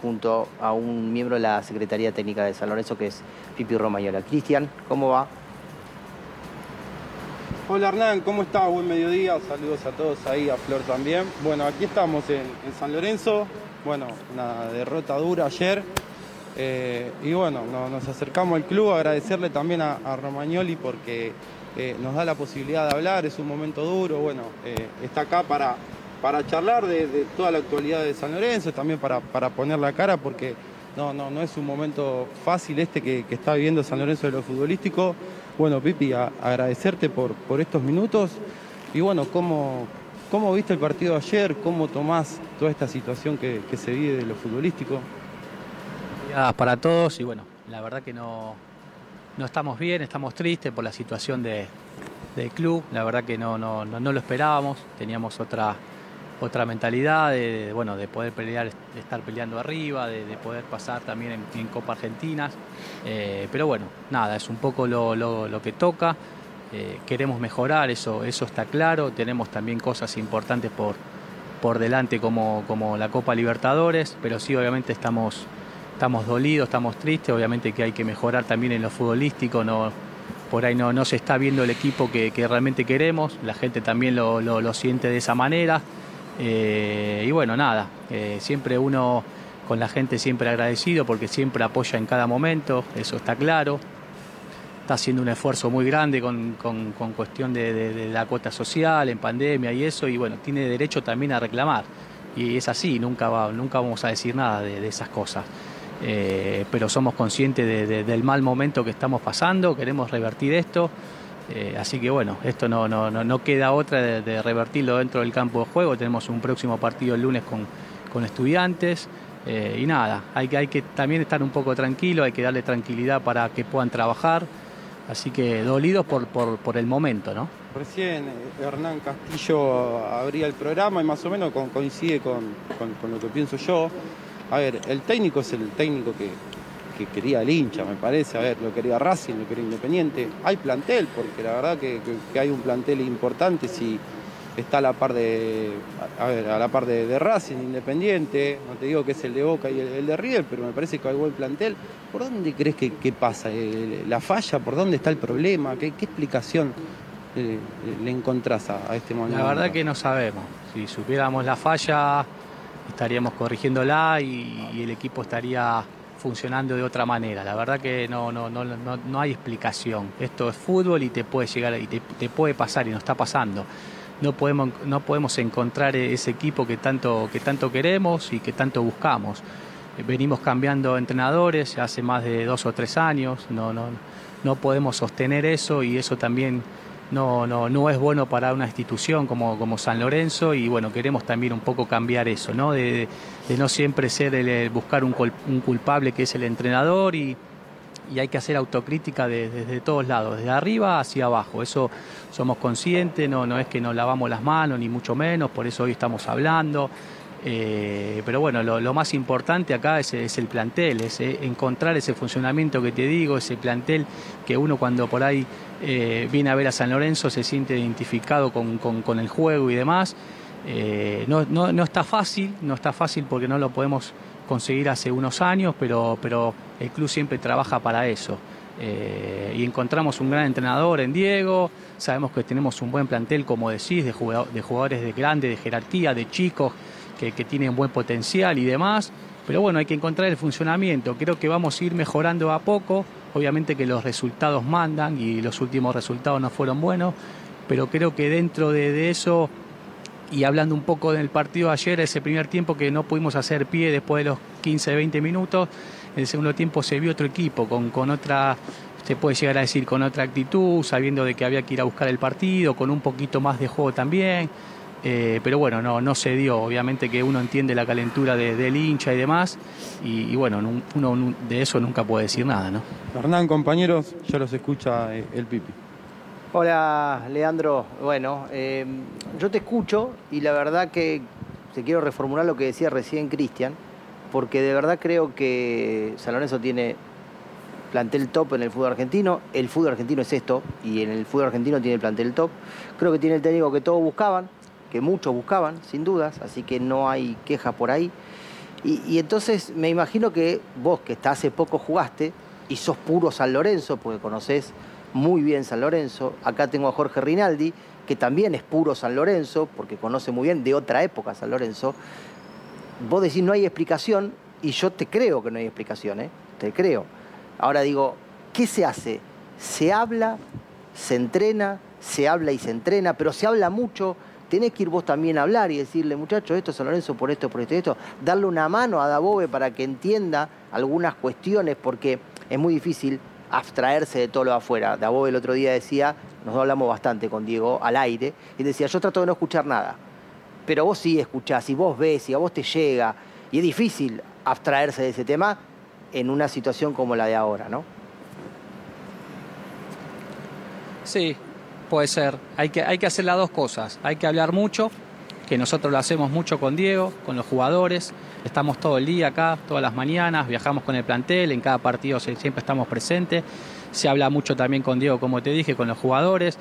Junto a un miembro de la Secretaría Técnica de San Lorenzo que es Pipi Romañola. Cristian, ¿cómo va? Hola Hernán, ¿cómo estás? Buen mediodía, saludos a todos ahí, a Flor también. Bueno, aquí estamos en, San Lorenzo, bueno, una derrota dura ayer. Eh, y bueno, nos acercamos al club, agradecerle también a, Romagnoli porque eh, nos da la posibilidad de hablar, es un momento duro, bueno, eh, está acá para, para charlar de, toda la actualidad de San Lorenzo, también para, para poner la cara porque no, no, no es un momento fácil este que, que está viviendo San Lorenzo de lo futbolístico. Bueno, Pipi, agradecerte por, por estos minutos y bueno, ¿cómo, ¿cómo viste el partido ayer? ¿Cómo tomás toda esta situación que, se vive de lo futbolístico? Para todos y bueno, la verdad que no, no estamos bien, estamos tristes por la situación de, del club, la verdad que no, no, no, no lo esperábamos, teníamos otra otra mentalidad de, bueno, de poder pelear, de estar peleando arriba, de, poder pasar también en, Copa Argentinas. Eh, pero bueno, nada, es un poco lo, que toca. Eh, queremos mejorar, eso, eso está claro. Tenemos también cosas importantes por, por delante como, como la Copa Libertadores, pero sí obviamente estamos, estamos dolidos, estamos tristes, obviamente que hay que mejorar también en lo futbolístico, no, por ahí no, no se está viendo el equipo que, realmente queremos, la gente también lo, lo siente de esa manera. Eh, y bueno, nada, eh, siempre uno con la gente siempre agradecido porque siempre apoya en cada momento, eso está claro. Está haciendo un esfuerzo muy grande con, cuestión de, la cuota social, en pandemia y eso, y bueno, tiene derecho también a reclamar. Y es así, nunca, va, nunca vamos a decir nada de, esas cosas. Eh, pero somos conscientes del mal momento que estamos pasando, queremos revertir esto. Eh, así que bueno, esto no, no, no, queda otra de, revertirlo dentro del campo de juego. Tenemos un próximo partido el lunes con, con estudiantes. Eh, y nada, hay que, hay que también estar un poco tranquilo, hay que darle tranquilidad para que puedan trabajar. Así que dolidos por, por, el momento, ¿no? Recién eh, Hernán Castillo abría el programa y más o menos coincide con, con lo que pienso yo. A ver, el técnico es el técnico que, que quería el hincha, me parece. A ver, lo quería Racing, lo quería Independiente. Hay plantel, porque la verdad que, hay un plantel importante si está a la par de, a, ver, a la par de, Racing, Independiente. No te digo que es el de Boca y el, de River, pero me parece que hay buen plantel. ¿Por dónde crees que, pasa? Eh, ¿La falla? ¿Por dónde está el problema? ¿Qué, explicación eh, le encontrás a, este momento? La verdad que no sabemos. Si supiéramos la falla, estaríamos corrigiéndola y el equipo estaría funcionando de otra manera. La verdad que no, no, no, no, hay explicación. Esto es fútbol y te puede llegar y te, puede pasar y nos está pasando. No podemos, no podemos encontrar ese equipo que tanto, que tanto queremos y que tanto buscamos. Venimos cambiando entrenadores hace más de dos o tres años, no, no, no podemos sostener eso y eso también no, no, no es bueno para una institución como, como San Lorenzo y bueno, queremos también un poco cambiar eso, ¿no? De, no siempre ser el, buscar un, culpable que es el entrenador y, hay que hacer autocrítica desde todos lados, desde arriba hacia abajo. Eso somos conscientes, no, no es que nos lavamos las manos, ni mucho menos, por eso hoy estamos hablando. Eh, pero bueno, lo, más importante acá es, el plantel, es eh, encontrar ese funcionamiento que te digo, ese plantel que uno cuando por ahí eh, viene a ver a San Lorenzo se siente identificado con, el juego y demás. No, está fácil, no está fácil porque no lo podemos conseguir hace unos años, pero, pero el club siempre trabaja para eso. y encontramos un gran entrenador en Diego, sabemos que tenemos un buen plantel, como decís, de, jugadores de grande, de jerarquía, de chicos que, tienen buen potencial y demás. Pero bueno, hay que encontrar el funcionamiento. Creo que vamos a ir mejorando a poco. Obviamente que los resultados mandan y los últimos resultados no fueron buenos. Pero creo que dentro de, eso, y hablando un poco del partido ayer, ese primer tiempo que no pudimos hacer pie después de los 15, 20 minutos, en el segundo tiempo se vio otro equipo con, con otra se puede llegar a decir con otra actitud, sabiendo de que había que ir a buscar el partido, con un poquito más de juego también. Eh, pero bueno, no, no se dio. Obviamente que uno entiende la calentura del hincha y demás, y, bueno, uno de eso nunca puede decir nada, ¿no? Hernán, compañeros, ya los escucha eh, el Pipi. Hola, Leandro. Bueno, eh, yo te escucho y la verdad que te quiero reformular lo que decía recién Cristian, porque de verdad creo que San Lorenzo tiene plantel top en el fútbol argentino. El fútbol argentino es esto y en el fútbol argentino tiene el plantel top. Creo que tiene el técnico que todos buscaban, que muchos buscaban, sin dudas, así que no hay queja por ahí. Y, entonces me imagino que vos, que hasta hace poco jugaste y sos puro San Lorenzo, porque conocés muy bien San Lorenzo. Acá tengo a Jorge Rinaldi, que también es puro San Lorenzo, porque conoce muy bien de otra época San Lorenzo. Vos decís no hay explicación, y yo te creo que no hay explicación, ¿eh? te creo. Ahora digo, ¿qué se hace? Se habla, se entrena, se habla y se entrena, pero se habla mucho. Tenés que ir vos también a hablar y decirle, muchachos, esto es San Lorenzo por esto, por esto, esto. Darle una mano a Dabove para que entienda algunas cuestiones, porque es muy difícil abstraerse de todo lo afuera. Dabove el otro día decía, nos hablamos bastante con Diego al aire, y decía, yo trato de no escuchar nada. Pero vos sí escuchás, y vos ves, y a vos te llega, y es difícil abstraerse de ese tema en una situación como la de ahora, ¿no? Sí, puede ser. Hay que, hay que hacer las dos cosas. Hay que hablar mucho, que nosotros lo hacemos mucho con Diego, con los jugadores. Estamos todo el día acá, todas las mañanas, viajamos con el plantel, en cada partido siempre estamos presentes. Se habla mucho también con Diego, como te dije, con los jugadores.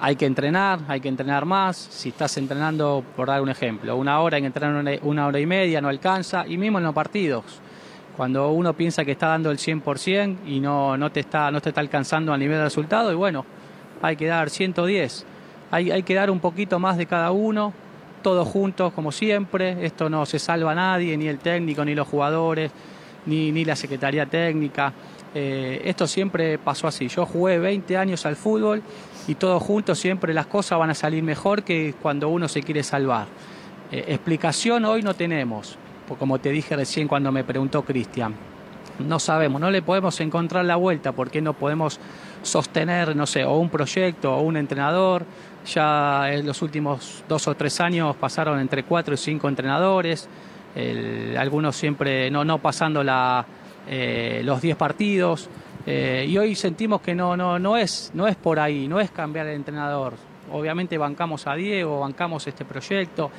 Hay que entrenar, hay que entrenar más. Si estás entrenando, por dar un ejemplo, una hora, hay que entrenar una hora y media, no alcanza. Y mismo en los partidos. Cuando uno piensa que está dando el 100% y no, no, te está, no te está alcanzando a nivel de resultado, y bueno, hay que dar 110. Hay, hay que dar un poquito más de cada uno, todos juntos como siempre. Esto no se salva a nadie, ni el técnico, ni los jugadores, ni, ni la Secretaría Técnica. Eh, esto siempre pasó así. Yo jugué 20 años al fútbol y todos juntos siempre las cosas van a salir mejor que cuando uno se quiere salvar. Eh, explicación hoy no tenemos, como te dije recién cuando me preguntó Cristian. No sabemos, no le podemos encontrar la vuelta porque no podemos sostener, no sé, o un proyecto o un entrenador. Ya en los últimos dos o tres años pasaron entre cuatro y cinco entrenadores, algunos siempre no, no pasando la, eh, los diez partidos. Eh, y hoy sentimos que no, no, no, es, no es por ahí, no es cambiar el entrenador. Obviamente bancamos a Diego, bancamos este proyecto.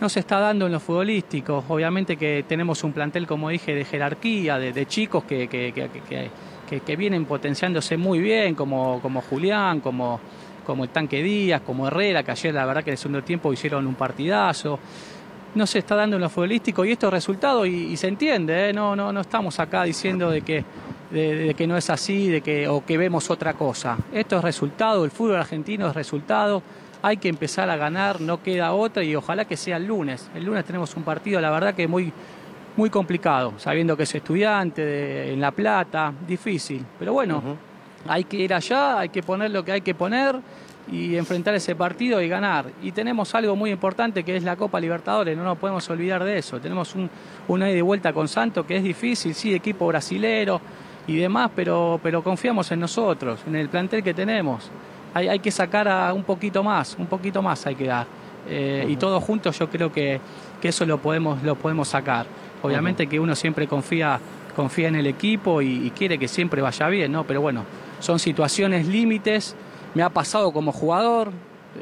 No se está dando en lo futbolístico. Obviamente que tenemos un plantel, como dije, de jerarquía, de, chicos que, que, que que, vienen potenciándose muy bien, como, como Julián, como, como el Tanque Díaz, como Herrera, que ayer la verdad que en el segundo tiempo hicieron un partidazo. No se está dando en lo futbolístico y esto es resultado y, se entiende, ¿eh? no, no, no estamos acá diciendo de que, de, que no es así de que, o que vemos otra cosa. Esto es resultado, el fútbol argentino es resultado, hay que empezar a ganar, no queda otra y ojalá que sea el lunes. El lunes tenemos un partido, la verdad que muy, muy complicado, sabiendo que es estudiante en La Plata, difícil. Pero bueno, hay que ir allá, hay que poner lo que hay que poner y enfrentar ese partido y ganar. Y tenemos algo muy importante que es la Copa Libertadores, no nos podemos olvidar de eso. Tenemos un, una de vuelta con Santos que es difícil, sí, equipo brasilero y demás, pero, pero confiamos en nosotros, en el plantel que tenemos. Hay, hay que sacar a un poquito más, un poquito más hay que dar. Eh, y todos juntos yo creo que, que eso lo podemos, lo podemos sacar. Obviamente que uno siempre confía, confía en el equipo y, quiere que siempre vaya bien, ¿no? Pero bueno, son situaciones límites. Me ha pasado como jugador,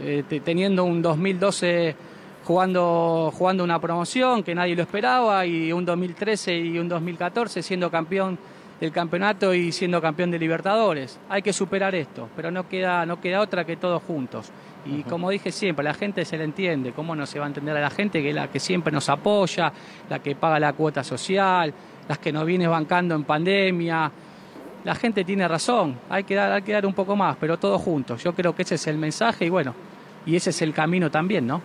eh, teniendo un 2012 jugando, jugando una promoción que nadie lo esperaba y un 2013 y un 2014 siendo campeón del campeonato y siendo campeón de Libertadores. Hay que superar esto, pero no queda, no queda otra que todos juntos. Y como dije siempre, la gente se le entiende, ¿cómo no se va a entender a la gente que es la que siempre nos apoya, la que paga la cuota social, las que nos viene bancando en pandemia? La gente tiene razón, hay que dar, hay que dar un poco más, pero todos juntos. Yo creo que ese es el mensaje y bueno, y ese es el camino también, ¿no?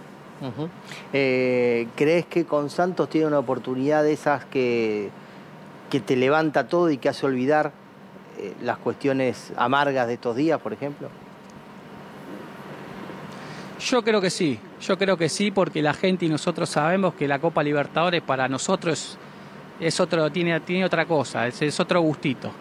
Eh, ¿Crees que con Santos tiene una oportunidad de esas que, que te levanta todo y que hace olvidar eh, las cuestiones amargas de estos días, por ejemplo? Yo creo que sí, yo creo que sí, porque la gente y nosotros sabemos que la Copa Libertadores para nosotros es otro, tiene, tiene otra cosa, es, otro gustito.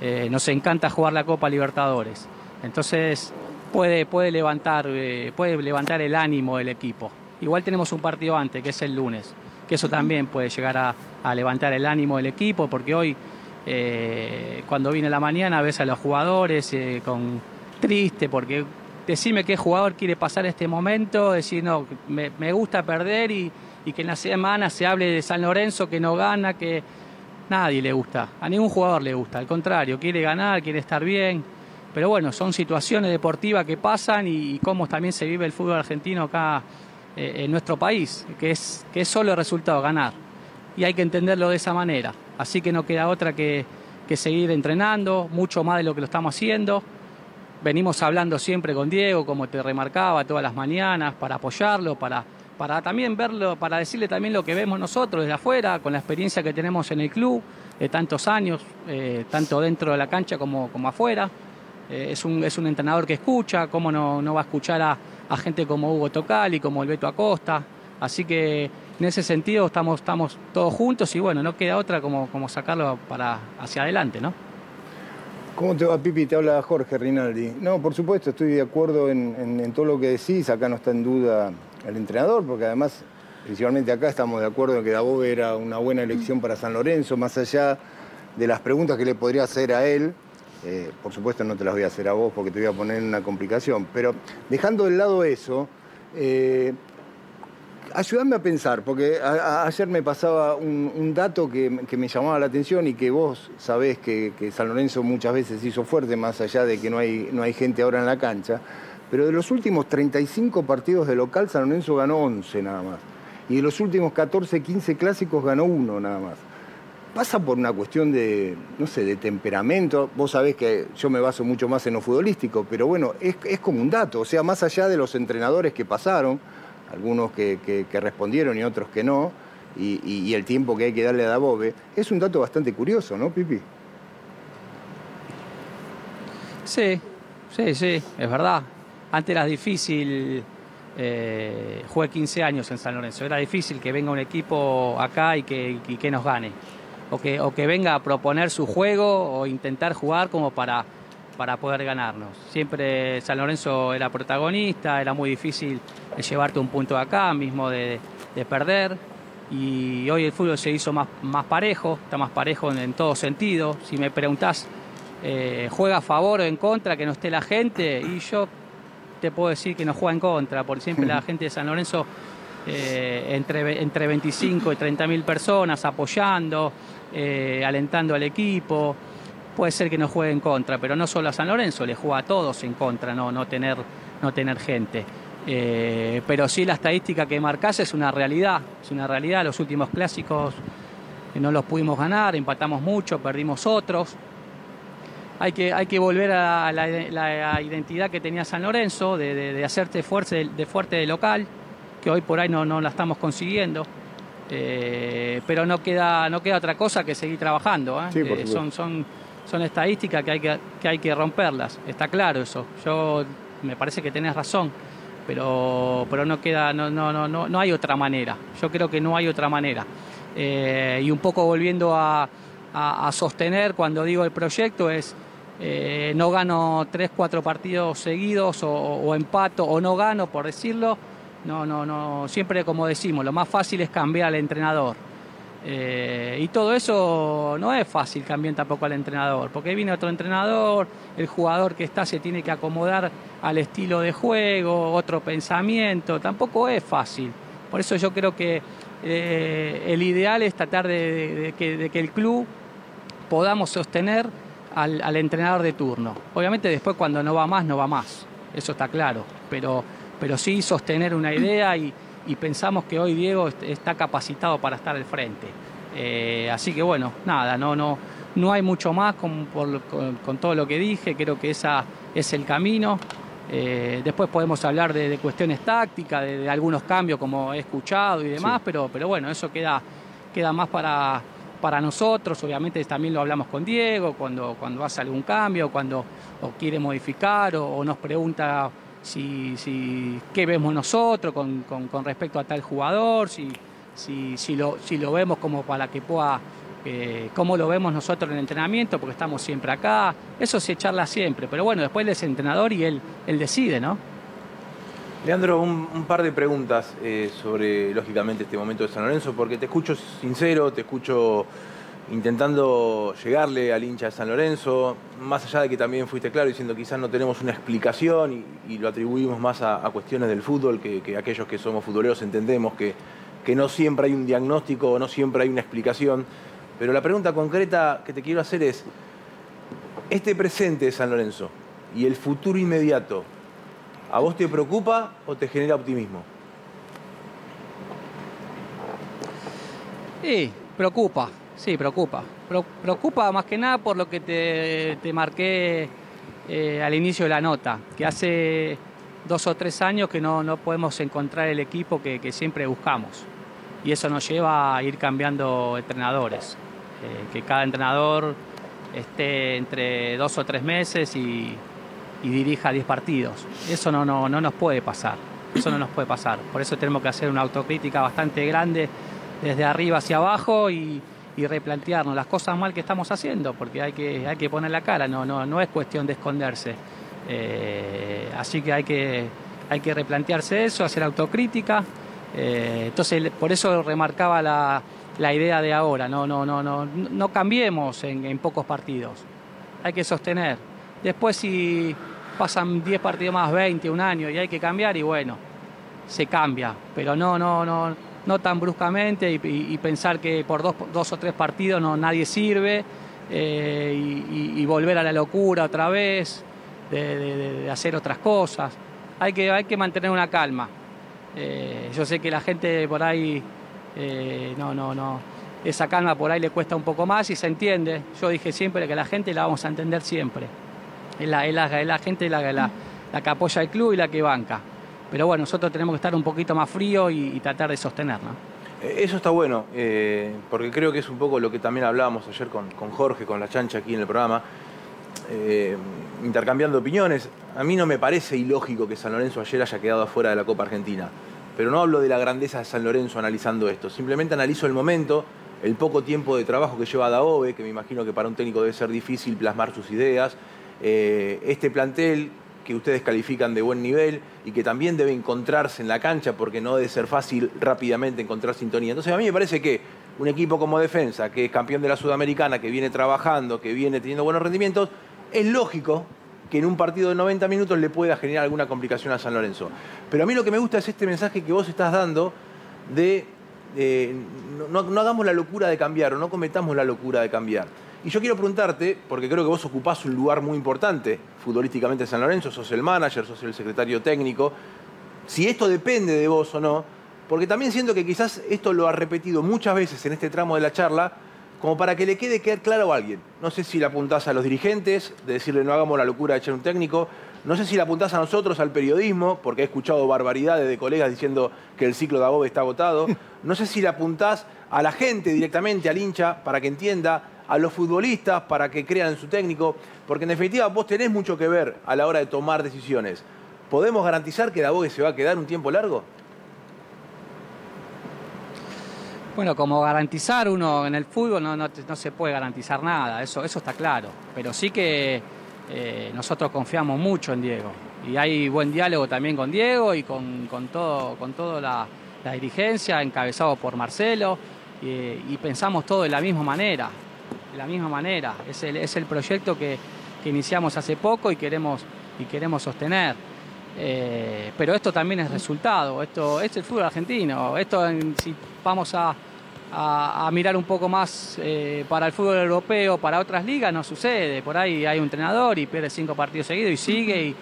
Eh, nos encanta jugar la Copa Libertadores. Entonces puede, puede, levantar, eh, puede levantar el ánimo del equipo. Igual tenemos un partido antes, que es el lunes, que eso también puede llegar a, levantar el ánimo del equipo, porque hoy, eh, cuando viene la mañana, ves a los jugadores con triste, porque decime qué jugador quiere pasar este momento, decir, no, me, gusta perder y, que en la semana se hable de San Lorenzo que no gana, que nadie le gusta, a ningún jugador le gusta, al contrario, quiere ganar, quiere estar bien. Pero bueno, son situaciones deportivas que pasan y, cómo también se vive el fútbol argentino acá eh, en nuestro país, que es, que es solo el resultado, ganar. y hay que entenderlo de esa manera. Así que no queda otra que, que seguir entrenando, mucho más de lo que lo estamos haciendo. Venimos hablando siempre con Diego, como te remarcaba, todas las mañanas, para apoyarlo, para, para también verlo, para decirle también lo que vemos nosotros desde afuera, con la experiencia que tenemos en el club de tantos años, eh, tanto dentro de la cancha como, como afuera. Eh, es, un, es un entrenador que escucha, cómo no, no va a escuchar a, a gente como Hugo Tocali, como el Beto Acosta. Así que en ese sentido estamos, todos juntos y bueno, no queda otra como, como sacarlo para hacia adelante, ¿no? ¿Cómo te va, Pipi? Te habla Jorge Rinaldi. No, por supuesto, estoy de acuerdo en, todo lo que decís. Acá no está en duda el entrenador, porque además, principalmente acá, estamos de acuerdo en que Dabove era una buena elección para San Lorenzo, más allá de las preguntas que le podría hacer a él. Eh, por supuesto, no te las voy a hacer a vos porque te voy a poner en una complicación. Pero dejando de lado eso, eh, ayúdame a pensar, porque ayer me pasaba un, dato que, me llamaba la atención y que vos sabés que, San Lorenzo muchas veces hizo fuerte, más allá de que no hay, no hay gente ahora en la cancha. Pero de los últimos 35 partidos de local, San Lorenzo ganó 11 nada más. Y de los últimos 14, 15 clásicos ganó uno nada más. Pasa por una cuestión de, no sé, de temperamento. Vos sabés que yo me baso mucho más en lo futbolístico, pero bueno, es, es como un dato. O sea, más allá de los entrenadores que pasaron, algunos que, respondieron y otros que no, y, el tiempo que hay que darle a Dabove, es un dato bastante curioso, ¿no, Pipi? Sí, sí, sí, es verdad. Antes era difícil, eh, jugué 15 años en San Lorenzo, era difícil que venga un equipo acá y que, que nos gane. O que, o que venga a proponer su juego o intentar jugar como para para poder ganarnos. Siempre San Lorenzo era protagonista, era muy difícil llevarte un punto de acá, mismo de, perder. Y hoy el fútbol se hizo más, más parejo, está más parejo en, todo sentido. Si me preguntás, eh, ¿juega a favor o en contra que no esté la gente? Y yo te puedo decir que no juega en contra, porque siempre la gente de San Lorenzo, eh, entre, entre 25 y 30 mil personas apoyando, eh, alentando al equipo puede ser que no juegue en contra, pero no solo a San Lorenzo, le juega a todos en contra, no, tener, no tener gente. Eh, pero sí la estadística que marcás es una realidad, es una realidad. Los últimos clásicos no los pudimos ganar, empatamos mucho, perdimos otros. Hay que, hay que volver a la, identidad que tenía San Lorenzo, de, hacerte fuerte de, fuerte de local, que hoy por ahí no, no la estamos consiguiendo. Eh, pero no queda, no queda otra cosa que seguir trabajando. ¿eh? son, son son estadísticas que hay que, hay que romperlas, está claro eso. Yo me parece que tenés razón, pero, pero no queda, no, no, no, no, no hay otra manera. Yo creo que no hay otra manera. Eh, y un poco volviendo a, sostener cuando digo el proyecto es eh, no gano tres, cuatro partidos seguidos o, o, empato o no gano, por decirlo. No, no, no. Siempre como decimos, lo más fácil es cambiar al entrenador. Eh, y todo eso no es fácil cambiar tampoco al entrenador, porque viene otro entrenador, el jugador que está se tiene que acomodar al estilo de juego, otro pensamiento, tampoco es fácil. Por eso yo creo que eh, el ideal es tratar de, que, el club podamos sostener al, entrenador de turno. Obviamente después cuando no va más, no va más, eso está claro, pero, pero sí sostener una idea y y pensamos que hoy Diego está capacitado para estar al frente. Eh, así que bueno, nada, no, no, no hay mucho más con, con, todo lo que dije, creo que ese es el camino. Eh, después podemos hablar de, cuestiones tácticas, de, algunos cambios como he escuchado y demás, pero, pero bueno, eso queda, queda más para, para nosotros. Obviamente también lo hablamos con Diego cuando, cuando hace algún cambio, cuando quiere modificar o nos pregunta si, si, qué vemos nosotros con, con, respecto a tal jugador, si, si, si, lo, si lo vemos como para que pueda, eh, cómo lo vemos nosotros en el entrenamiento, porque estamos siempre acá, eso se charla siempre, pero bueno, después él es entrenador y él, él decide, ¿no? Leandro, un, par de preguntas eh, sobre, lógicamente, este momento de San Lorenzo, porque te escucho sincero, te escucho intentando llegarle al hincha de San Lorenzo, más allá de que también fuiste claro diciendo quizás no tenemos una explicación y, lo atribuimos más a, cuestiones del fútbol, que, aquellos que somos futboleros entendemos que, que no siempre hay un diagnóstico, no siempre hay una explicación. Pero la pregunta concreta que te quiero hacer es, este presente de San Lorenzo y el futuro inmediato, ¿a vos te preocupa o te genera optimismo? Sí, Preocupa, sí, preocupa. preocupa más que nada por lo que te, marqué eh, al inicio de la nota, que hace dos o tres años que no, no podemos encontrar el equipo que, siempre buscamos. Y eso nos lleva a ir cambiando entrenadores, eh, que cada entrenador esté entre dos o tres meses y, dirija diez partidos. Eso no, no, no nos puede pasar, eso no nos puede pasar. Por eso tenemos que hacer una autocrítica bastante grande desde arriba hacia abajo y, replantearnos las cosas mal que estamos haciendo, porque hay que, hay que poner la cara, no, no, no es cuestión de esconderse. Eh, así que hay, que hay que replantearse eso, hacer autocrítica. Eh, entonces, por eso remarcaba la, la, idea de ahora, no, no, no, no, no cambiemos en, en pocos partidos, hay que sostener. Después si pasan 10 partidos más, 20, un año y hay que cambiar y bueno, se cambia, pero no, no, no, no tan bruscamente y, pensar que por dos, dos, o tres partidos no, nadie sirve eh, y, volver a la locura otra vez, de, hacer otras cosas. Hay que, hay que mantener una calma. Eh, yo sé que la gente por ahí, eh, no, no, no, esa calma por ahí le cuesta un poco más y se entiende. Yo dije siempre que la gente la vamos a entender siempre. Es la, la, gente la, la que apoya el club y la que banca. Pero bueno, nosotros tenemos que estar un poquito más frío y, tratar de sostener, eh, Eso está bueno, eh, porque creo que es un poco lo que también hablábamos ayer con, Jorge, con la chancha aquí en el programa, eh, intercambiando opiniones. A mí no me parece ilógico que San Lorenzo ayer haya quedado afuera de la Copa Argentina, pero no hablo de la grandeza de San Lorenzo analizando esto, simplemente analizo el momento, el poco tiempo de trabajo que lleva Daobe, que me imagino que para un técnico debe ser difícil plasmar sus ideas, este plantel que ustedes califican de buen nivel y que también debe encontrarse en la cancha porque no debe ser fácil rápidamente encontrar sintonía. Entonces a mí me parece que un equipo como defensa, que es campeón de la Sudamericana, que viene trabajando, que viene teniendo buenos rendimientos, es lógico que en un partido de 90 minutos le pueda generar alguna complicación a San Lorenzo. Pero a mí lo que me gusta es este mensaje que vos estás dando de no, no hagamos la locura de cambiar o no cometamos la locura de cambiar. Y yo quiero preguntarte, porque creo que vos ocupás un lugar muy importante futbolísticamente en San Lorenzo, sos el manager, sos el secretario técnico, si esto depende de vos o no, porque también siento que quizás esto lo ha repetido muchas veces en este tramo de la charla, como para que le quede claro a alguien. No sé si le apuntás a los dirigentes, de decirle no hagamos la locura de echar un técnico, no sé si le apuntás a nosotros, al periodismo, porque he escuchado barbaridades de colegas diciendo que el ciclo de Agobe está agotado. No sé si le apuntás a la gente directamente, al hincha, para que entienda a los futbolistas para que crean en su técnico, porque en definitiva vos tenés mucho que ver a la hora de tomar decisiones. ¿Podemos garantizar que Dabogue se va a quedar un tiempo largo? Bueno, como garantizar uno en el fútbol no, no, se puede garantizar nada, eso, eso está claro. Pero sí que eh, nosotros confiamos mucho en Diego. Y hay buen diálogo también con Diego y con, todo, con toda la, dirigencia, encabezado por Marcelo, y pensamos todo de la misma manera de la misma manera. Es el, es el proyecto que, iniciamos hace poco y queremos, y queremos sostener. Eh, pero esto también es resultado, esto, es el fútbol argentino. Esto, si vamos a, mirar un poco más eh, para el fútbol europeo, para otras ligas, no sucede. Por ahí hay un entrenador y pierde cinco partidos seguidos y sigue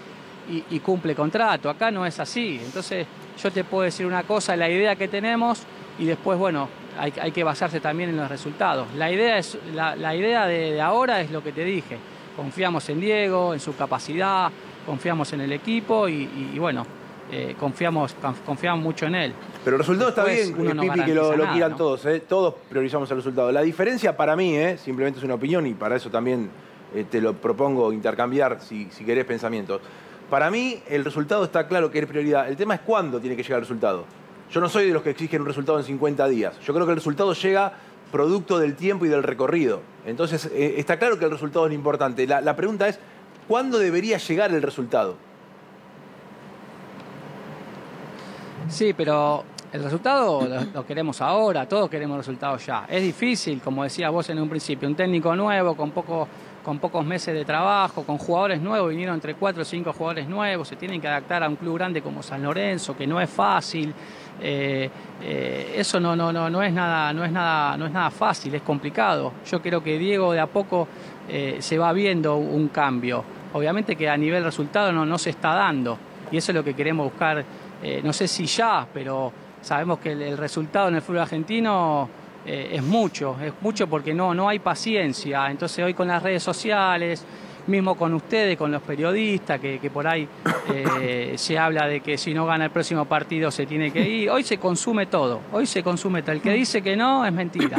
y, cumple contrato. Acá no es así. Entonces, yo te puedo decir una cosa, la idea que tenemos y después, bueno, hay, que basarse también en los resultados. La idea, es, la, idea de, ahora es lo que te dije. Confiamos en Diego, en su capacidad, confiamos en el equipo y, bueno, eh, confiamos, confiamos mucho en él. Pero el resultado está bien, Pipi, que lo, quieran todos. ¿eh? Todos priorizamos el resultado. La diferencia para mí, ¿eh? simplemente es una opinión y para eso también te lo propongo intercambiar si, si querés pensamientos. Para mí el resultado está claro que es prioridad. El tema es cuándo tiene que llegar el resultado. Yo no soy de los que exigen un resultado en 50 días. Yo creo que el resultado llega producto del tiempo y del recorrido. Entonces, eh, está claro que el resultado es importante. La, pregunta es, ¿cuándo debería llegar el resultado? Sí, pero el resultado lo, queremos ahora, todos queremos resultados ya. Es difícil, como decía vos en un principio, un técnico nuevo con, poco, con pocos meses de trabajo, con jugadores nuevos, vinieron entre cuatro o cinco jugadores nuevos, se tienen que adaptar a un club grande como San Lorenzo, que no es fácil. Eh, eh, eso no, es nada, no, es nada, no es nada fácil, es complicado. Yo creo que Diego de a poco eh, se va viendo un cambio. Obviamente que a nivel resultado no, no se está dando y eso es lo que queremos buscar, no sé si ya, pero sabemos que el, resultado en el fútbol argentino eh, es mucho, es mucho porque no, no hay paciencia. Entonces hoy con las redes sociales, mismo con ustedes, con los periodistas, que, por ahí eh, se habla de que si no gana el próximo partido se tiene que ir. Hoy se consume todo, hoy se consume todo. El que dice que no es mentira.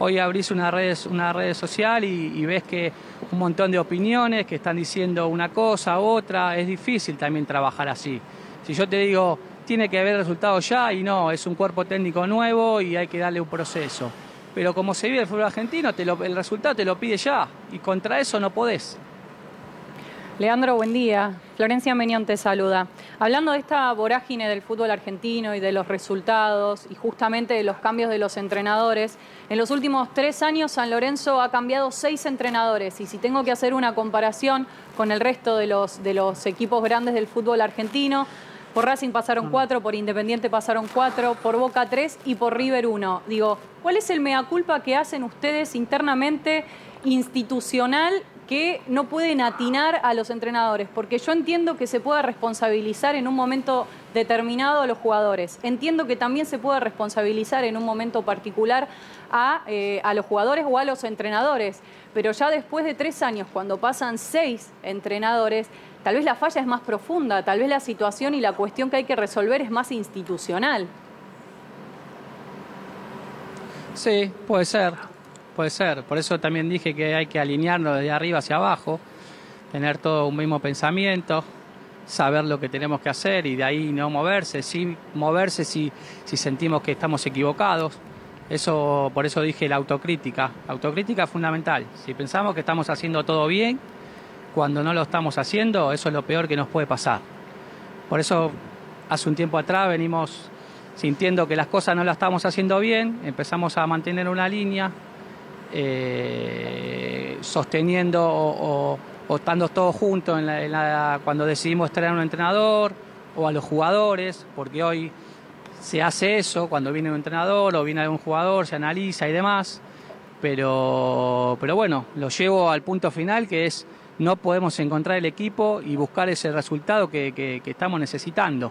Hoy abrís una red, una red social y, ves que un montón de opiniones que están diciendo una cosa, otra. Es difícil también trabajar así. Si yo te digo, tiene que haber resultados ya y no, es un cuerpo técnico nuevo y hay que darle un proceso. Pero como se vive el fútbol argentino, el resultado te lo pide ya y contra eso no podés. Leandro, buen día. Florencia Meñón te saluda. Hablando de esta vorágine del fútbol argentino y de los resultados y justamente de los cambios de los entrenadores, en los últimos tres años San Lorenzo ha cambiado seis entrenadores y si tengo que hacer una comparación con el resto de los equipos grandes del fútbol argentino, por Racing pasaron cuatro, por Independiente pasaron cuatro, por Boca tres y por River uno. Digo, ¿cuál es el mea culpa que hacen ustedes internamente institucional que no pueden atinar a los entrenadores, porque yo entiendo que se puede responsabilizar en un momento determinado a los jugadores, entiendo que también se puede responsabilizar en un momento particular a, eh, a los jugadores o a los entrenadores, pero ya después de tres años, cuando pasan seis entrenadores, tal vez la falla es más profunda, tal vez la situación y la cuestión que hay que resolver es más institucional. Sí, puede ser puede ser. Por eso también dije que hay que alinearnos de arriba hacia abajo, tener todo un mismo pensamiento, saber lo que tenemos que hacer y de ahí no moverse, sí moverse si, si sentimos que estamos equivocados. Eso, por eso dije la autocrítica. autocrítica es fundamental. Si pensamos que estamos haciendo todo bien, cuando no lo estamos haciendo, eso es lo peor que nos puede pasar. Por eso, hace un tiempo atrás venimos sintiendo que las cosas no las estamos haciendo bien, empezamos a mantener una línea, eh, sosteniendo o, estando todos juntos cuando decidimos traer a un entrenador o a los jugadores, porque hoy se hace eso cuando viene un entrenador o viene algún jugador, se analiza y demás, pero, pero bueno, lo llevo al punto final que es no podemos encontrar el equipo y buscar ese resultado que, que estamos necesitando.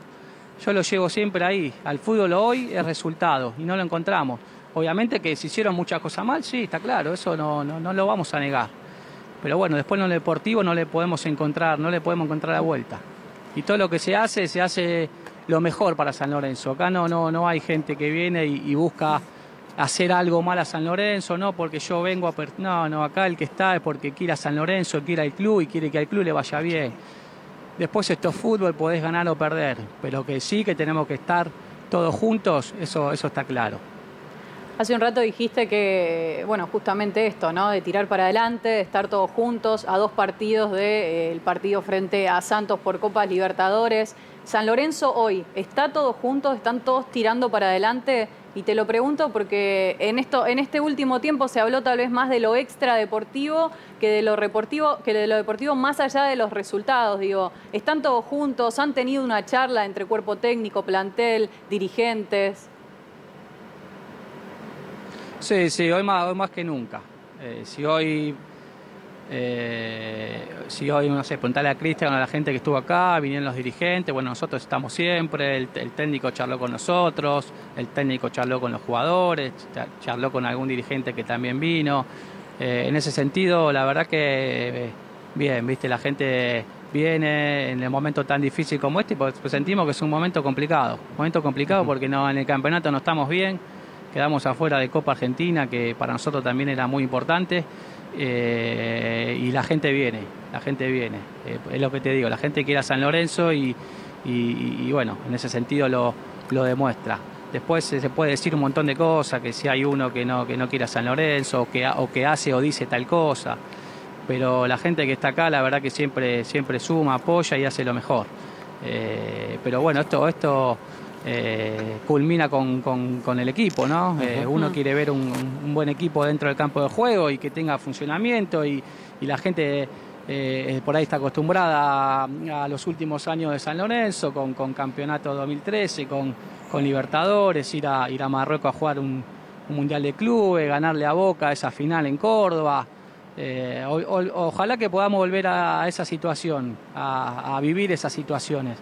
Yo lo llevo siempre ahí, al fútbol hoy es resultado y no lo encontramos. Obviamente que se hicieron muchas cosas mal, sí, está claro, eso no, no, lo vamos a negar. Pero bueno, después en lo deportivo no le podemos encontrar, no le podemos encontrar la vuelta. Y todo lo que se hace, se hace lo mejor para San Lorenzo. Acá no, no, no hay gente que viene y, busca hacer algo mal a San Lorenzo, no porque yo vengo a... No, no, acá el que está es porque quiere a San Lorenzo, quiere al club y quiere que al club le vaya bien. Después esto es fútbol, podés ganar o perder, pero que sí que tenemos que estar todos juntos, eso, eso está claro. Hace un rato dijiste que, bueno, justamente esto, ¿no? De tirar para adelante, de estar todos juntos a dos partidos del eh, partido frente a Santos por Copas Libertadores. San Lorenzo hoy, ¿está todos juntos? ¿Están todos tirando para adelante? Y te lo pregunto porque en, esto, en este último tiempo se habló tal vez más de lo extra deportivo que de lo deportivo, que de lo deportivo más allá de los resultados. Digo, ¿están todos juntos? ¿Han tenido una charla entre cuerpo técnico, plantel, dirigentes? Sí, sí, hoy más, hoy más que nunca. Eh, si hoy, eh, si hoy, no sé, preguntarle a Cristian, a la gente que estuvo acá, vinieron los dirigentes, bueno, nosotros estamos siempre, el, técnico charló con nosotros, el técnico charló con los jugadores, charló con algún dirigente que también vino. Eh, en ese sentido, la verdad que bien, viste, la gente viene en el momento tan difícil como este, pues sentimos que es un momento complicado, un momento complicado porque no, en el campeonato no estamos bien quedamos afuera de Copa Argentina, que para nosotros también era muy importante. Eh, y la gente viene, la gente viene. Eh, es lo que te digo, la gente quiere a San Lorenzo y, bueno, en ese sentido lo, demuestra. Después se puede decir un montón de cosas, que si hay uno que no, que no quiere a San Lorenzo, o que, o que hace o dice tal cosa, pero la gente que está acá, la verdad que siempre, siempre suma, apoya y hace lo mejor. Eh, pero bueno, esto, esto eh, culmina con, el equipo, ¿no? Eh, uno quiere ver un, buen equipo dentro del campo de juego y que tenga funcionamiento y, la gente eh, por ahí está acostumbrada a, los últimos años de San Lorenzo, con, Campeonato 2013, con, Libertadores, ir a, ir a Marruecos a jugar un, Mundial de Clubes, ganarle a Boca esa final en Córdoba. ojalá que podamos volver a, esa situación, a vivir esas situaciones.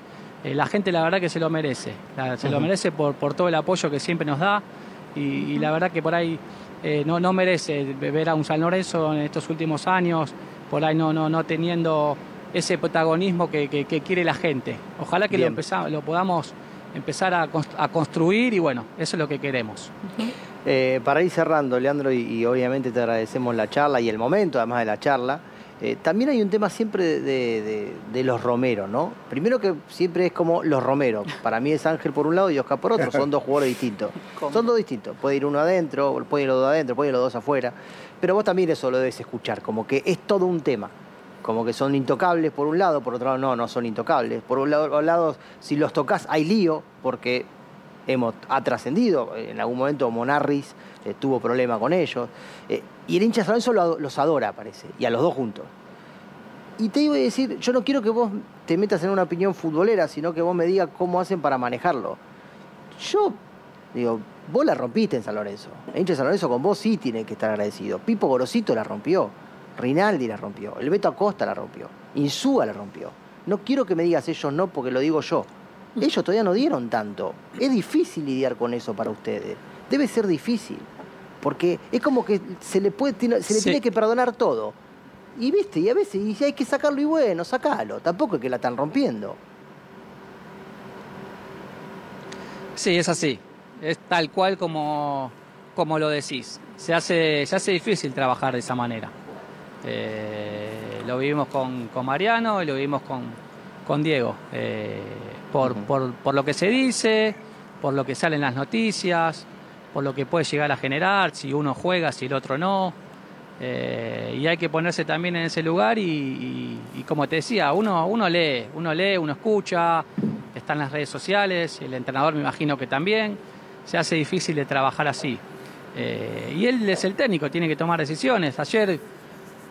Eh, la gente la verdad que se lo merece, se lo merece por, por todo el apoyo que siempre nos da, y, la verdad que por ahí eh, no, no merece ver a un San Lorenzo en estos últimos años, por ahí no, no, no teniendo ese protagonismo que, quiere la gente. Ojalá que lo, lo podamos empezar a, construir y bueno, eso es lo que queremos. Eh, para ir cerrando, Leandro, y, obviamente te agradecemos la charla y el momento además de la charla, eh, también hay un tema siempre de, los Romero, ¿no? Primero que siempre es como los Romero. Para mí es Ángel por un lado y Oscar por otro. Son dos jugadores distintos. Son dos distintos. Puede ir uno adentro, puede ir los dos adentro, puede ir los dos afuera. Pero vos también eso lo debes escuchar, como que es todo un tema. Como que son intocables por un lado, por otro lado no, no son intocables. Por un lado, lado si los tocas hay lío, porque hemos, ha trascendido. En algún momento Monarris eh, tuvo problema con ellos. Eh, y el hincha de San Lorenzo los adora, parece, y a los dos juntos. Y te iba a decir, yo no quiero que vos te metas en una opinión futbolera, sino que vos me digas cómo hacen para manejarlo. Yo, digo, vos la rompiste en San Lorenzo. El hincha de San Lorenzo con vos sí tiene que estar agradecido. Pipo Gorosito la rompió. Rinaldi la rompió. El Beto Acosta la rompió. Insúa la rompió. No quiero que me digas ellos no porque lo digo yo. Ellos todavía no dieron tanto. Es difícil lidiar con eso para ustedes. Debe ser difícil. Porque es como que se le, puede, se le tiene que perdonar todo. Y viste, y a veces y hay que sacarlo y bueno, sacalo. Tampoco es que la están rompiendo. Sí, es así. Es tal cual como, como lo decís. Se hace, se hace difícil trabajar de esa manera. Eh, lo vivimos con, Mariano y lo vivimos con, con Diego. Eh, por, por, por, lo que se dice, por lo que salen las noticias, por lo que puede llegar a generar, si uno juega, si el otro no. Eh, y hay que ponerse también en ese lugar y, como te decía, uno, uno lee, uno lee, uno escucha, están las redes sociales, el entrenador me imagino que también, se hace difícil de trabajar así. Eh, y él es el técnico, tiene que tomar decisiones. Ayer,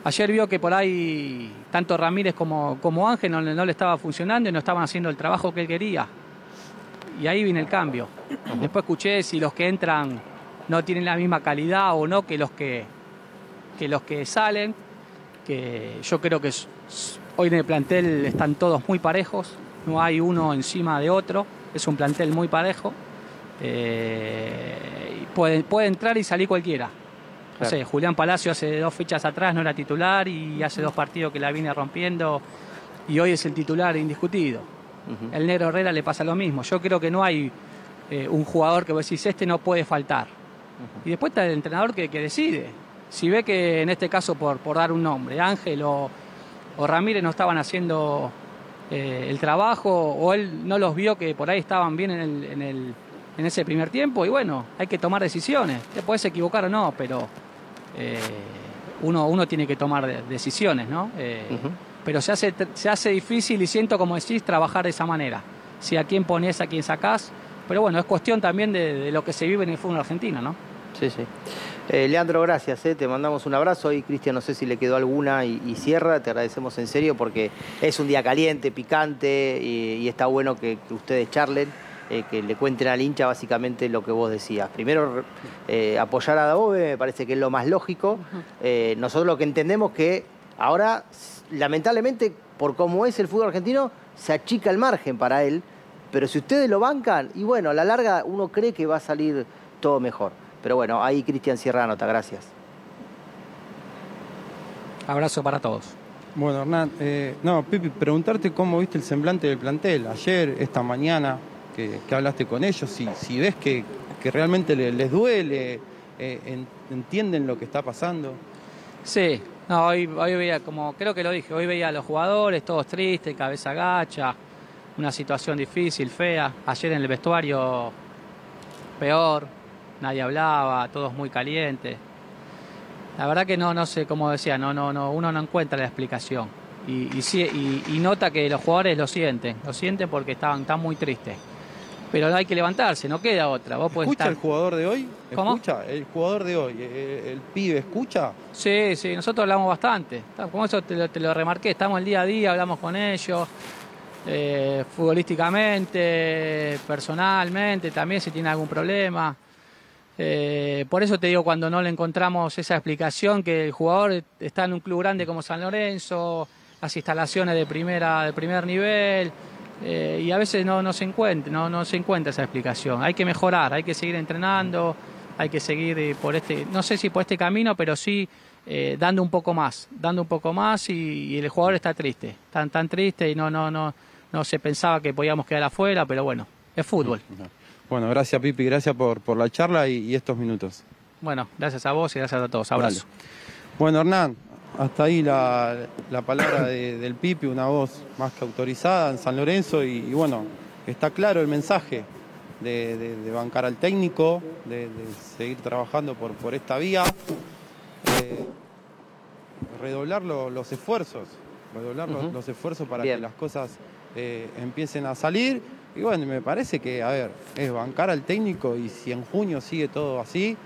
ayer vio que por ahí tanto Ramírez como, como Ángel no, no le estaba funcionando y no estaban haciendo el trabajo que él quería y ahí viene el cambio. Después escuché si los que entran no tienen la misma calidad o no que los que, que, los que salen, que yo creo que hoy en el plantel están todos muy parejos, no hay uno encima de otro, es un plantel muy parejo. Eh, puede, puede entrar y salir cualquiera. No sé, Julián Palacio hace dos fichas atrás no era titular y hace dos partidos que la viene rompiendo y hoy es el titular indiscutido. El Negro Herrera le pasa lo mismo. Yo creo que no hay eh, un jugador que vos decís, este no puede faltar. Y después está el entrenador que, decide. Si ve que en este caso, por, por dar un nombre, Ángel o, Ramírez no estaban haciendo eh, el trabajo o él no los vio que por ahí estaban bien en, el, en, ese primer tiempo, y bueno, hay que tomar decisiones. Te puedes equivocar o no, pero eh, uno, uno tiene que tomar decisiones, ¿no? Pero se hace, se hace difícil y siento, como decís, trabajar de esa manera. Si a quién pones, a quién sacás, pero bueno, es cuestión también de, lo que se vive en el fútbol argentino, ¿no? Sí, sí. Eh, Leandro, gracias, eh, te mandamos un abrazo y Cristian, no sé si le quedó alguna y, cierra, te agradecemos en serio porque es un día caliente, picante y, está bueno que, ustedes charlen. Eh, que le cuenten al hincha básicamente lo que vos decías. Primero, apoyar a Dabove me parece que es lo más lógico. nosotros lo que entendemos que ahora lamentablemente, por cómo es el fútbol argentino, se achica el margen para él. Pero si ustedes lo bancan, y bueno, a la larga uno cree que va a salir todo mejor. Pero bueno, ahí Cristian cierra nota, gracias. Abrazo para todos. Bueno, Hernán, eh, no, Pipi, preguntarte cómo viste el semblante del plantel ayer, esta mañana, que, hablaste con ellos, si, si ves que, realmente les, duele, eh, entienden lo que está pasando. Sí, no, hoy, hoy veía, como creo que lo dije, hoy veía a los jugadores todos tristes, cabeza gacha, una situación difícil, fea. Ayer en el vestuario peor, nadie hablaba, todos muy calientes. La verdad que no, no sé, como decía, no, no, no, uno no encuentra la explicación. Y, y, y, nota que los jugadores lo sienten, lo sienten porque estaban, están muy tristes pero hay que levantarse, no queda otra. Vos ¿Escucha el jugador de hoy? ¿Cómo? ¿Escucha? ¿El jugador de hoy, el, pibe, escucha? Sí, sí, nosotros hablamos bastante. Como eso te lo, remarqué, estamos el día a día, hablamos con ellos, eh, futbolísticamente, personalmente, también si tiene algún problema. Eh, por eso te digo, cuando no le encontramos esa explicación, que el jugador está en un club grande como San Lorenzo, las instalaciones de, primera, de primer nivel, eh, y a veces no, no, se encuentra, no, no se encuentra esa explicación. Hay que mejorar, hay que seguir entrenando, hay que seguir eh, por este, no sé si por este camino, pero sí eh, dando un poco más, dando un poco más y, el jugador está triste, tan tan triste y no no no no se pensaba que podíamos quedar afuera, pero bueno, es fútbol. Bueno, gracias Pipi, gracias por, por la charla y, estos minutos. Bueno, gracias a vos y gracias a todos. Abrazo. Bueno, Hernán, hasta ahí la, palabra del Pipi, una voz más que autorizada en San Lorenzo y, bueno, está claro el mensaje de, bancar al técnico, de, seguir trabajando por, por esta vía, eh, redoblar los esfuerzos, redoblar los, esfuerzos para que las cosas eh, empiecen a salir. Y bueno, me parece que, a ver, es bancar al técnico y si en junio sigue todo así,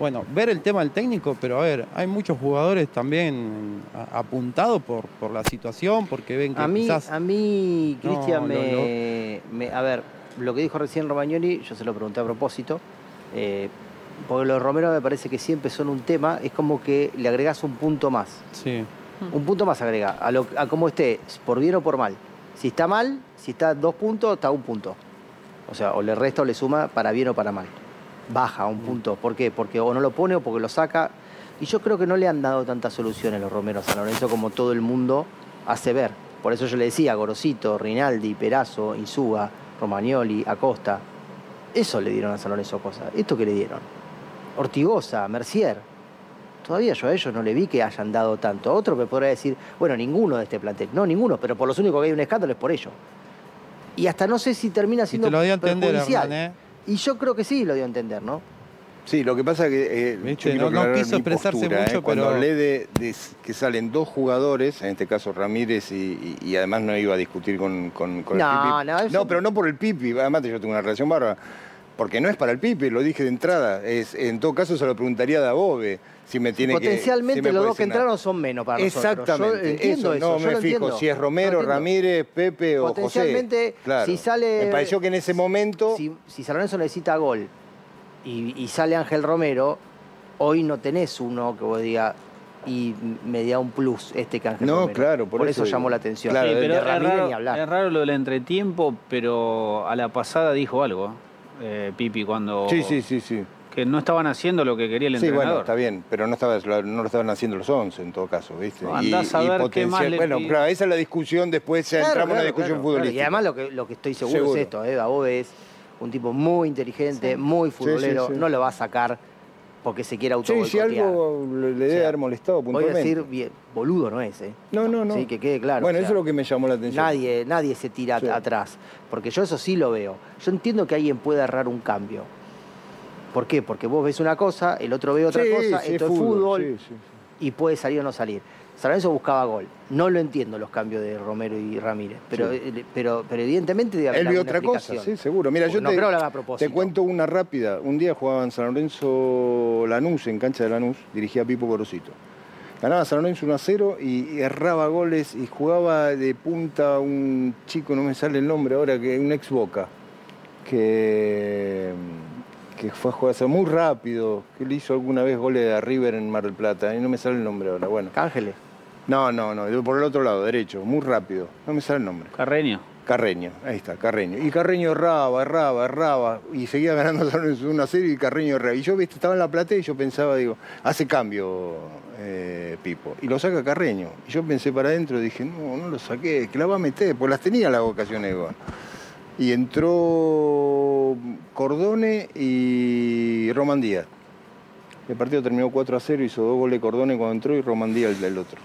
bueno, ver el tema del técnico, pero a ver, hay muchos jugadores también apuntados por, por la situación, porque ven que a mí, quizás... A mí, Cristian, me, A ver, lo que dijo recién Romagnoli, yo se lo pregunté a propósito, eh, porque los Romero me parece que siempre son un tema, es como que le agregás un punto más. Sí. Un punto más agrega, a, lo, a cómo esté, por bien o por mal. Si está mal, si está dos puntos, está un punto. O sea, o le resta o le suma para bien o para mal. Baja un punto. ¿Por qué? Porque o no lo pone o porque lo saca. Y yo creo que no le han dado tantas soluciones los Romero a San Lorenzo como todo el mundo hace ver. Por eso yo le decía, Gorosito, Rinaldi, Perazo, Insúa, Romagnoli, Acosta. Eso le dieron a San Lorenzo cosas. ¿Esto que le dieron? Ortigosa, Mercier. Todavía yo a ellos no le vi que hayan dado tanto. Otro me podría decir, bueno, ninguno de este plantel. No, ninguno, pero por los únicos que hay un escándalo es por ellos. Y hasta no sé si termina siendo y te lo dio a entender, ¿eh? Y yo creo que sí lo dio a entender, ¿no? Sí, lo que pasa es que eh, no, quiso expresarse mucho, ¿eh? Cuando hablé de, que salen dos jugadores, en este caso Ramírez, y, además no iba a discutir con, con, el Pipi. No, no, pero no por el Pipi, además yo tengo una relación bárbara porque no es para el Pipe, lo dije de entrada. Es, en todo caso se lo preguntaría a Dabove si me tiene Potencialmente que, los dos que entraron son menos para Exactamente, nosotros. Exactamente. entiendo eso, no me fijo si es Romero, Ramírez, Pepe o Potencialmente, si sale... Me pareció que en ese momento... Si, si San Lorenzo necesita gol y, sale Ángel Romero, hoy no tenés uno que vos digas y me da un plus este que Ángel no, Romero. claro, por, eso, llamó la atención. Claro, pero es, raro, es raro lo del entretiempo, pero a la pasada dijo algo. Eh, Pipi cuando... Sí, sí, sí, sí. Que no estaban haciendo lo que quería el entrenador. Sí, bueno, está bien, pero no, estaba, no lo estaban haciendo los 11 en todo caso, ¿viste? No, andás a ver qué más Bueno, claro, esa es la discusión, después ya entramos en una discusión futbolística. Y además lo que, lo que estoy seguro, es esto, ¿eh? Dabobe es un tipo muy inteligente, muy futbolero, no lo va a sacar porque se quiera auto Sí, si algo le, debe haber molestado puntualmente. Voy a decir, bien, boludo no es, ¿eh? No, no, no. Sí, que quede claro. Bueno, eso es lo que me llamó la atención. Nadie, nadie se tira atrás, porque yo eso sí lo veo. Yo entiendo que alguien puede errar un cambio. ¿Por qué? Porque vos ves una cosa, el otro ve otra cosa, esto es fútbol, y puede salir o no salir. San buscaba gol. No lo entiendo los cambios de Romero y Ramírez, pero, eh, pero, pero evidentemente debe haber Él vio otra cosa, sí, seguro. Mira, yo te, te cuento una rápida. Un día jugaba en San Lorenzo Lanús, en cancha de Lanús, dirigía Pipo Gorosito. Ganaba San Lorenzo 1 a 0 y erraba goles y jugaba de punta un chico, no me sale el nombre ahora, que un ex Boca, que, que fue a jugar muy rápido, que le hizo alguna vez goles a River en Mar del Plata, y no me sale el nombre ahora. Bueno. Ángeles. No, no, no, por el otro lado, derecho, muy rápido. No me sale el nombre. Carreño. Carreño, ahí está, Carreño. Y Carreño erraba, erraba, erraba, y seguía ganando una serie y Carreño erraba. Y yo ¿viste? estaba en la platea y yo pensaba, digo, hace cambio eh, Pipo. Y lo saca Carreño. Y yo pensé para adentro, dije, no, no lo saqué, que la va a meter, pues las tenía las ocasiones igual. Y entró Cordone y Román Díaz. El partido terminó 4 a 0, hizo dos goles Cordone cuando entró y Romandía el, el otro.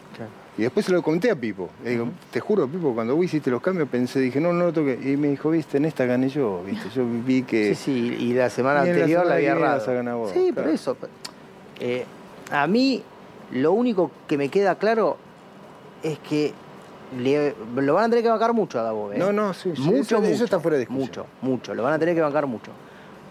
Y después se lo conté a Pipo. Le digo, te juro, Pipo, cuando vos hiciste los cambios pensé, dije, no, no lo toqué. Y me dijo, viste, en esta gané yo, viste. Yo vi que. Sí, sí, y la semana anterior la, había errado. Sí, por eso. Eh, a mí, lo único que me queda claro es que lo van a tener que bancar mucho a Davo. ¿eh? No, no, sí, Mucho, eso, está fuera de discusión. Mucho, mucho. Lo van a tener que bancar mucho.